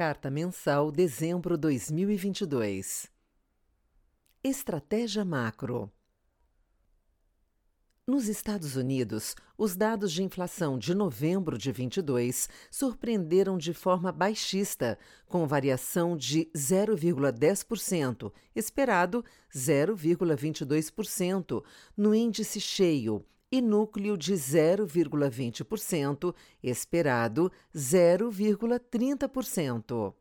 Carta Mensal Dezembro 2022 Estratégia Macro. Nos Estados Unidos, os dados de inflação de novembro de 22 surpreenderam de forma baixista, com variação de 0,10%, esperado 0,22%, no índice cheio e núcleo de 0,20%, esperado 0,30%.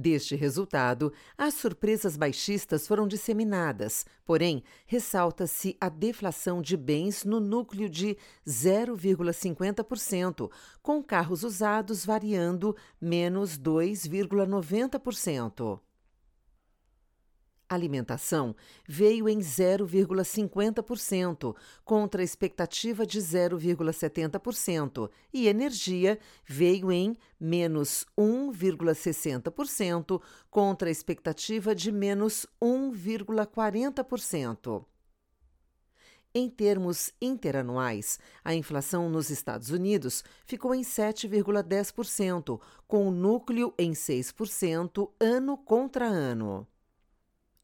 Deste resultado, as surpresas baixistas foram disseminadas, porém, ressalta-se a deflação de bens no núcleo de 0,50%, com carros usados variando menos 2,90%. Alimentação veio em 0,50%, contra a expectativa de 0,70%, e energia veio em menos 1,60%, contra a expectativa de menos 1,40%. Em termos interanuais, a inflação nos Estados Unidos ficou em 7,10%, com o núcleo em 6% ano contra ano.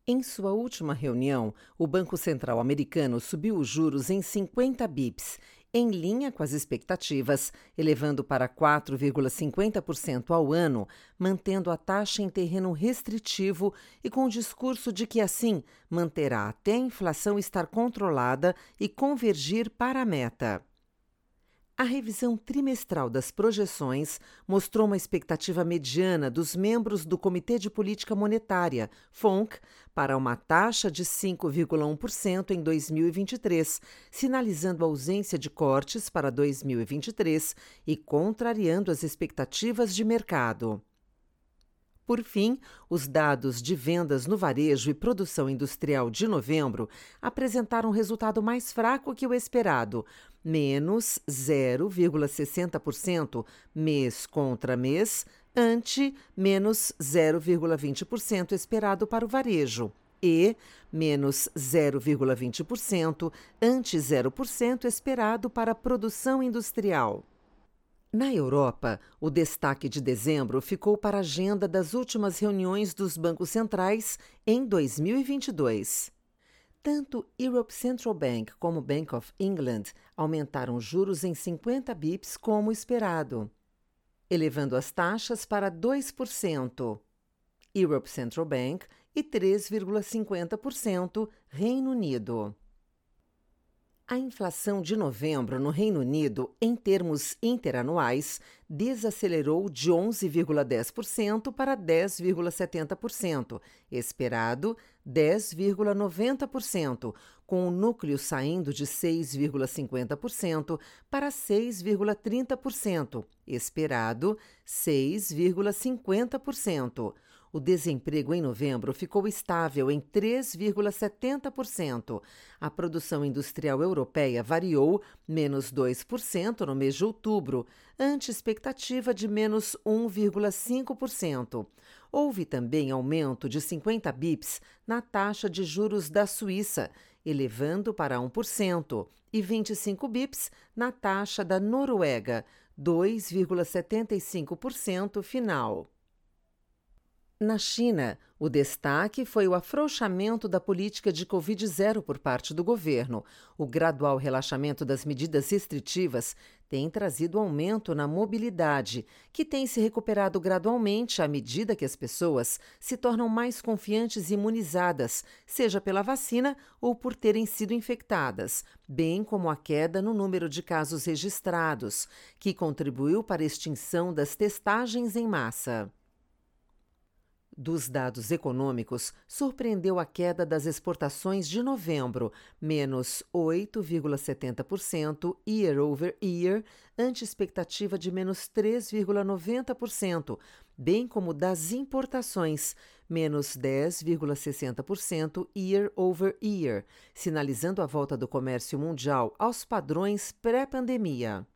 Em sua última reunião, o Banco Central americano subiu os juros em 50 bips, em linha com as expectativas, elevando para 4,50% ao ano, mantendo a taxa em terreno restritivo e com o discurso de que, assim, manterá até a inflação estar controlada e convergir para a meta. A revisão trimestral das projeções mostrou uma expectativa mediana dos membros do Comitê de Política Monetária, FONC, para uma taxa de 5,1% em 2023, sinalizando a ausência de cortes para 2023 e contrariando as expectativas de mercado. Por fim, os dados de vendas no varejo e produção industrial de novembro apresentaram um resultado mais fraco que o esperado, menos 0,60% mês contra mês, ante menos 0,20% esperado para o varejo e menos 0,20% ante 0% esperado para a produção industrial. Na Europa, o destaque de dezembro ficou para a agenda das últimas reuniões dos bancos centrais em 2022. Tanto Europe Central Bank como Bank of England aumentaram juros em 50 bips como esperado, elevando as taxas para 2%. Europe Central Bank e 3,50% Reino Unido. A inflação de novembro no Reino Unido, em termos interanuais, desacelerou de 11,10% para 10,70%, esperado 10,90%, com o núcleo saindo de 6,50% para 6,30%, esperado 6,50% o desemprego em novembro ficou estável em 3,70%. A produção industrial europeia variou menos 2% no mês de outubro, ante expectativa de menos 1,5%. Houve também aumento de 50 bips na taxa de juros da Suíça, elevando para 1%, e 25 bips na taxa da Noruega, 2,75% final. Na China, o destaque foi o afrouxamento da política de Covid-0 por parte do governo. O gradual relaxamento das medidas restritivas tem trazido aumento na mobilidade, que tem se recuperado gradualmente à medida que as pessoas se tornam mais confiantes e imunizadas, seja pela vacina ou por terem sido infectadas, bem como a queda no número de casos registrados, que contribuiu para a extinção das testagens em massa. Dos dados econômicos, surpreendeu a queda das exportações de novembro, menos 8,70% year over year, ante expectativa de menos 3,90%, bem como das importações, menos 10,60% year over year, sinalizando a volta do comércio mundial aos padrões pré-pandemia.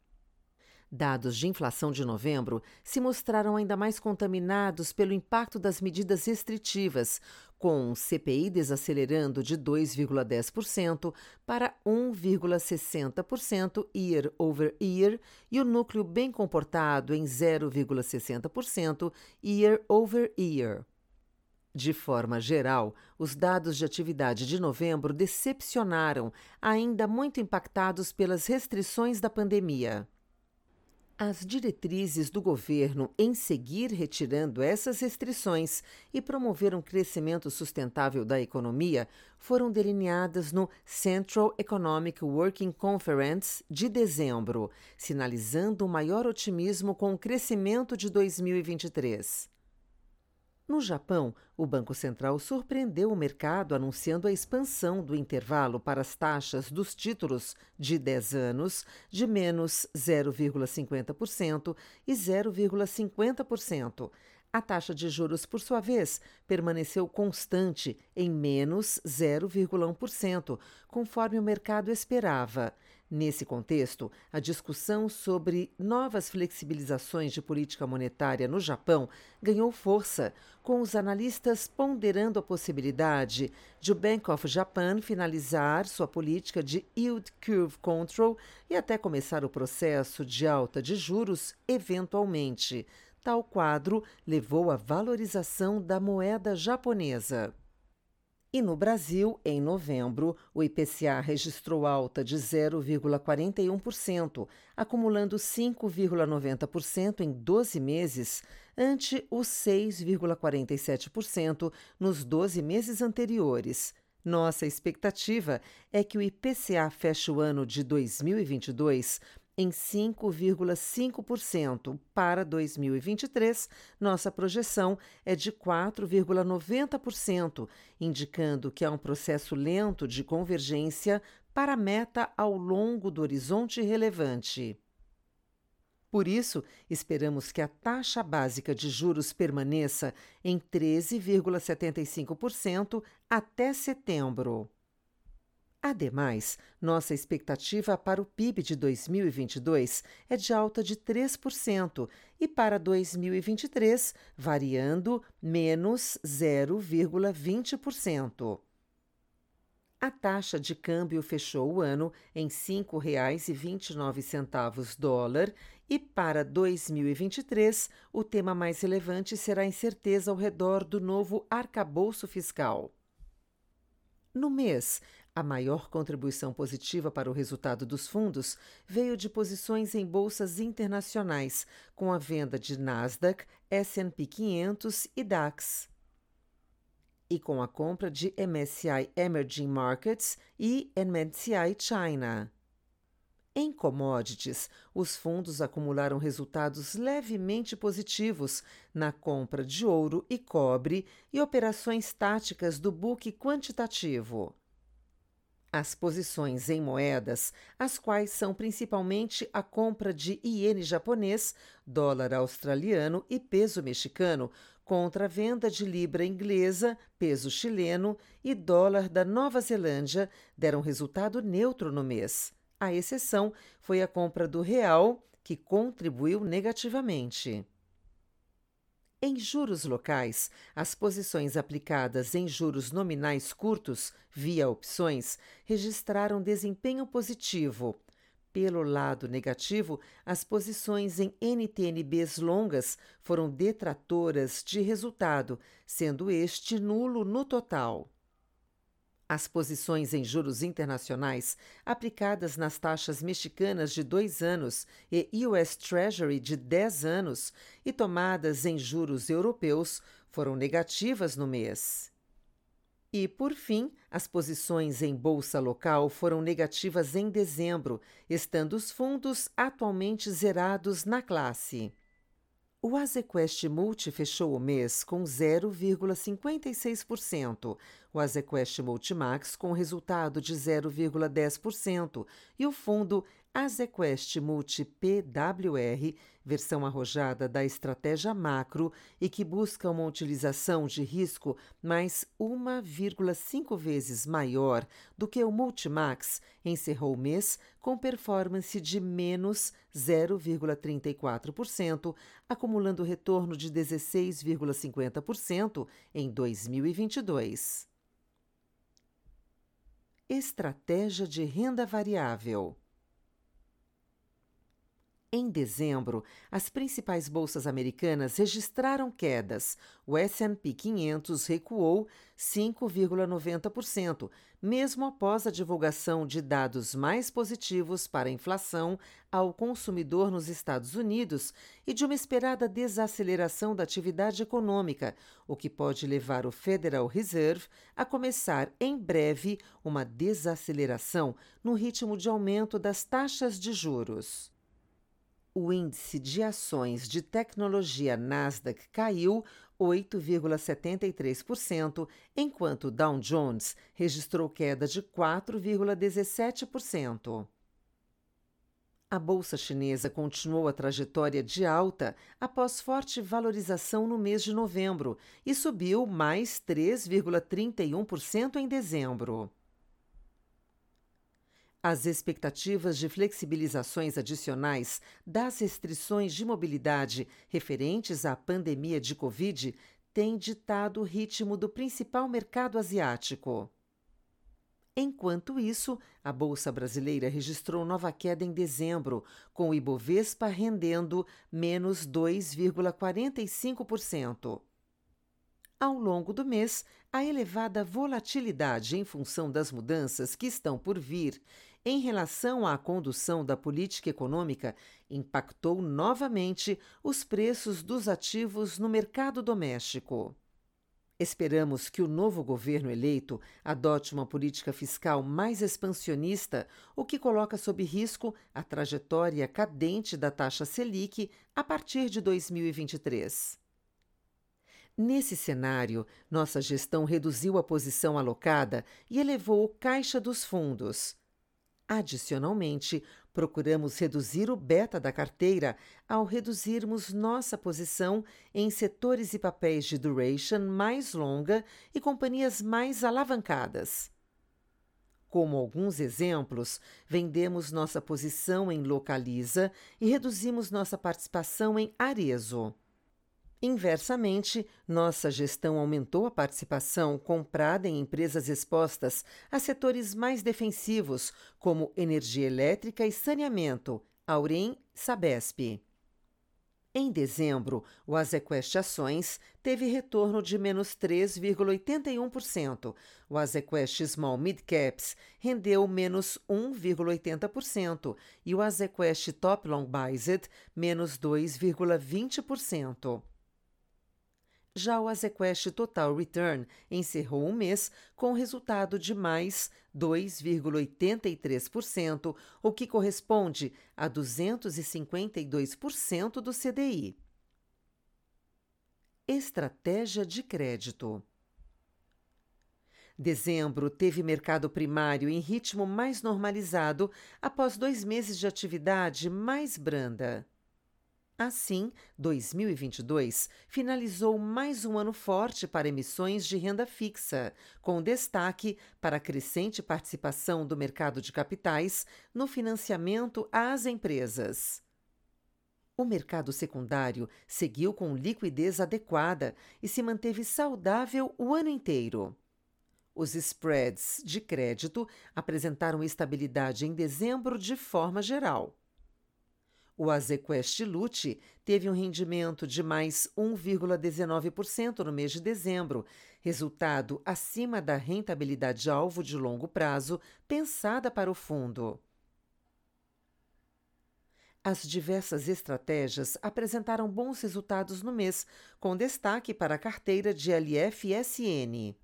Dados de inflação de novembro se mostraram ainda mais contaminados pelo impacto das medidas restritivas, com o CPI desacelerando de 2,10% para 1,60% year over year e o núcleo bem comportado em 0,60% year over year. De forma geral, os dados de atividade de novembro decepcionaram, ainda muito impactados pelas restrições da pandemia. As diretrizes do governo em seguir retirando essas restrições e promover um crescimento sustentável da economia foram delineadas no Central Economic Working Conference de dezembro, sinalizando um maior otimismo com o crescimento de 2023. No Japão, o Banco Central surpreendeu o mercado anunciando a expansão do intervalo para as taxas dos títulos de 10 anos de menos 0,50% e 0,50%. A taxa de juros, por sua vez, permaneceu constante em menos 0,1%, conforme o mercado esperava. Nesse contexto, a discussão sobre novas flexibilizações de política monetária no Japão ganhou força, com os analistas ponderando a possibilidade de o Bank of Japan finalizar sua política de yield curve control e até começar o processo de alta de juros eventualmente. Tal quadro levou à valorização da moeda japonesa. E no Brasil, em novembro, o IPCA registrou alta de 0,41%, acumulando 5,90% em 12 meses, ante os 6,47% nos 12 meses anteriores. Nossa expectativa é que o IPCA feche o ano de 2022 em 5,5%. Para 2023, nossa projeção é de 4,90%, indicando que há um processo lento de convergência para a meta ao longo do horizonte relevante. Por isso, esperamos que a taxa básica de juros permaneça em 13,75% até setembro. Ademais, nossa expectativa para o PIB de 2022 é de alta de 3% e para 2023 variando menos 0,20%. A taxa de câmbio fechou o ano em R$ 5,29 dólar e para 2023 o tema mais relevante será a incerteza ao redor do novo arcabouço fiscal. No mês, a maior contribuição positiva para o resultado dos fundos veio de posições em bolsas internacionais, com a venda de Nasdaq, S&P 500 e DAX. E com a compra de MSCI Emerging Markets e MSCI China. Em commodities, os fundos acumularam resultados levemente positivos na compra de ouro e cobre e operações táticas do book quantitativo. As posições em moedas, as quais são principalmente a compra de iene japonês, dólar australiano e peso mexicano, contra a venda de libra inglesa, peso chileno e dólar da Nova Zelândia, deram resultado neutro no mês. A exceção foi a compra do real, que contribuiu negativamente. Em juros locais, as posições aplicadas em juros nominais curtos, via opções, registraram desempenho positivo. Pelo lado negativo, as posições em NTNBs longas foram detratoras de resultado, sendo este nulo no total. As posições em juros internacionais aplicadas nas taxas mexicanas de dois anos e US Treasury de 10 anos e tomadas em juros europeus foram negativas no mês. E, por fim, as posições em bolsa local foram negativas em dezembro, estando os fundos atualmente zerados na classe. O Azequest Multi fechou o mês com 0,56%, o Azequest Multimax com resultado de 0,10% e o fundo A ZQuest Multi PWR, versão arrojada da estratégia macro e que busca uma utilização de risco mais 1,5 vezes maior do que o Multimax, encerrou o mês com performance de menos 0,34%, acumulando retorno de 16,50% em 2022. Estratégia de renda variável. Em dezembro, as principais bolsas americanas registraram quedas. O S&P 500 recuou 5,90%, mesmo após a divulgação de dados mais positivos para a inflação ao consumidor nos Estados Unidos e de uma esperada desaceleração da atividade econômica, o que pode levar o Federal Reserve a começar em breve uma desaceleração no ritmo de aumento das taxas de juros o índice de ações de tecnologia Nasdaq caiu 8,73%, enquanto o Dow Jones registrou queda de 4,17%. A bolsa chinesa continuou a trajetória de alta após forte valorização no mês de novembro e subiu mais 3,31% em dezembro. As expectativas de flexibilizações adicionais das restrições de mobilidade referentes à pandemia de Covid têm ditado o ritmo do principal mercado asiático. Enquanto isso, a Bolsa Brasileira registrou nova queda em dezembro, com o Ibovespa rendendo menos 2,45%. Ao longo do mês, a elevada volatilidade em função das mudanças que estão por vir em relação à condução da política econômica impactou novamente os preços dos ativos no mercado doméstico. Esperamos que o novo governo eleito adote uma política fiscal mais expansionista, o que coloca sob risco a trajetória cadente da taxa Selic a partir de 2023. Nesse cenário, nossa gestão reduziu a posição alocada e elevou o caixa dos fundos. Adicionalmente, procuramos reduzir o beta da carteira ao reduzirmos nossa posição em setores e papéis de duration mais longa e companhias mais alavancadas. Como alguns exemplos, vendemos nossa posição em Localiza e reduzimos nossa participação em Arezo. Inversamente, nossa gestão aumentou a participação comprada em empresas expostas a setores mais defensivos, como energia elétrica e saneamento, Aurem Sabesp. Em dezembro, o Azequest Ações teve retorno de menos 3,81%. O Azequest Small Mid Caps rendeu menos 1,80% e o Azequest Top Long Bized menos 2,20%. Já o Azequest Total Return encerrou o mês com resultado de mais 2,83%, o que corresponde a 252% do CDI. Estratégia de crédito. Dezembro teve mercado primário em ritmo mais normalizado após dois meses de atividade mais branda. Assim, 2022 finalizou mais um ano forte para emissões de renda fixa, com destaque para a crescente participação do mercado de capitais no financiamento às empresas. O mercado secundário seguiu com liquidez adequada e se manteve saudável o ano inteiro. Os spreads de crédito apresentaram estabilidade em dezembro de forma geral. O Azequest Lute teve um rendimento de mais 1,19% no mês de dezembro, resultado acima da rentabilidade alvo de longo prazo pensada para o fundo. As diversas estratégias apresentaram bons resultados no mês, com destaque para a carteira de LFSN.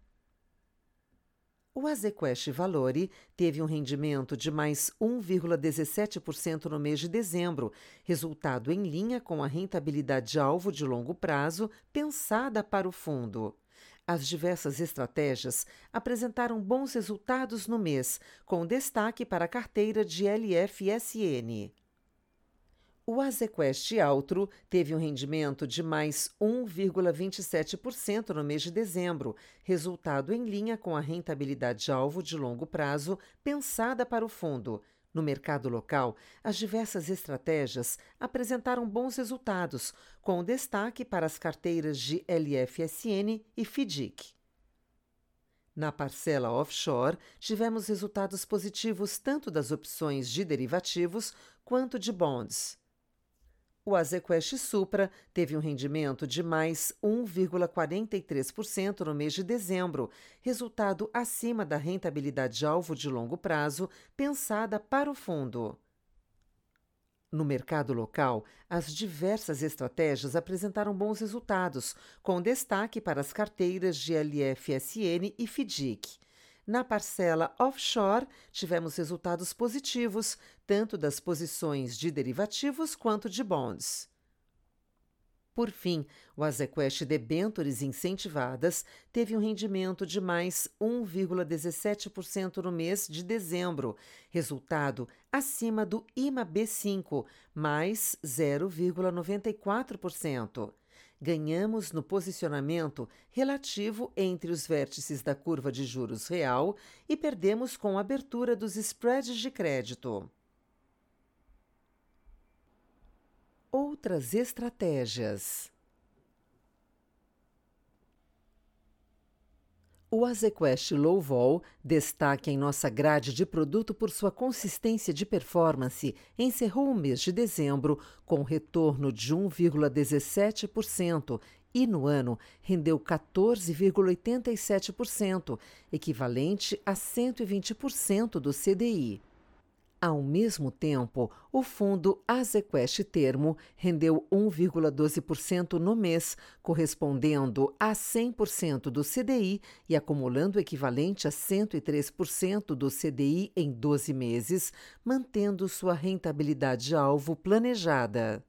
O Azequest Valore teve um rendimento de mais 1,17% no mês de dezembro, resultado em linha com a rentabilidade alvo de longo prazo pensada para o fundo. As diversas estratégias apresentaram bons resultados no mês, com destaque para a carteira de LFSN. O Azequest Altro teve um rendimento de mais 1,27% no mês de dezembro, resultado em linha com a rentabilidade-alvo de longo prazo pensada para o fundo. No mercado local, as diversas estratégias apresentaram bons resultados, com destaque para as carteiras de LFSN e FIDIC. Na parcela offshore, tivemos resultados positivos tanto das opções de derivativos quanto de bonds. O Azequest Supra teve um rendimento de mais 1,43% no mês de dezembro, resultado acima da rentabilidade-alvo de longo prazo pensada para o fundo. No mercado local, as diversas estratégias apresentaram bons resultados, com destaque para as carteiras de LFSN e FIDIC. Na parcela offshore, tivemos resultados positivos, tanto das posições de derivativos quanto de bonds. Por fim, o Azequest Debentures incentivadas teve um rendimento de mais 1,17% no mês de dezembro, resultado acima do IMA B5, mais 0,94% ganhamos no posicionamento relativo entre os vértices da curva de juros real e perdemos com a abertura dos spreads de crédito. Outras estratégias. O Azequest Low Vol destaque em nossa grade de produto por sua consistência de performance, encerrou o mês de dezembro com retorno de 1,17% e no ano rendeu 14,87%, equivalente a 120% do CDI. Ao mesmo tempo, o fundo Azequest Termo rendeu 1,12% no mês, correspondendo a 100% do CDI e acumulando o equivalente a 103% do CDI em 12 meses, mantendo sua rentabilidade alvo planejada.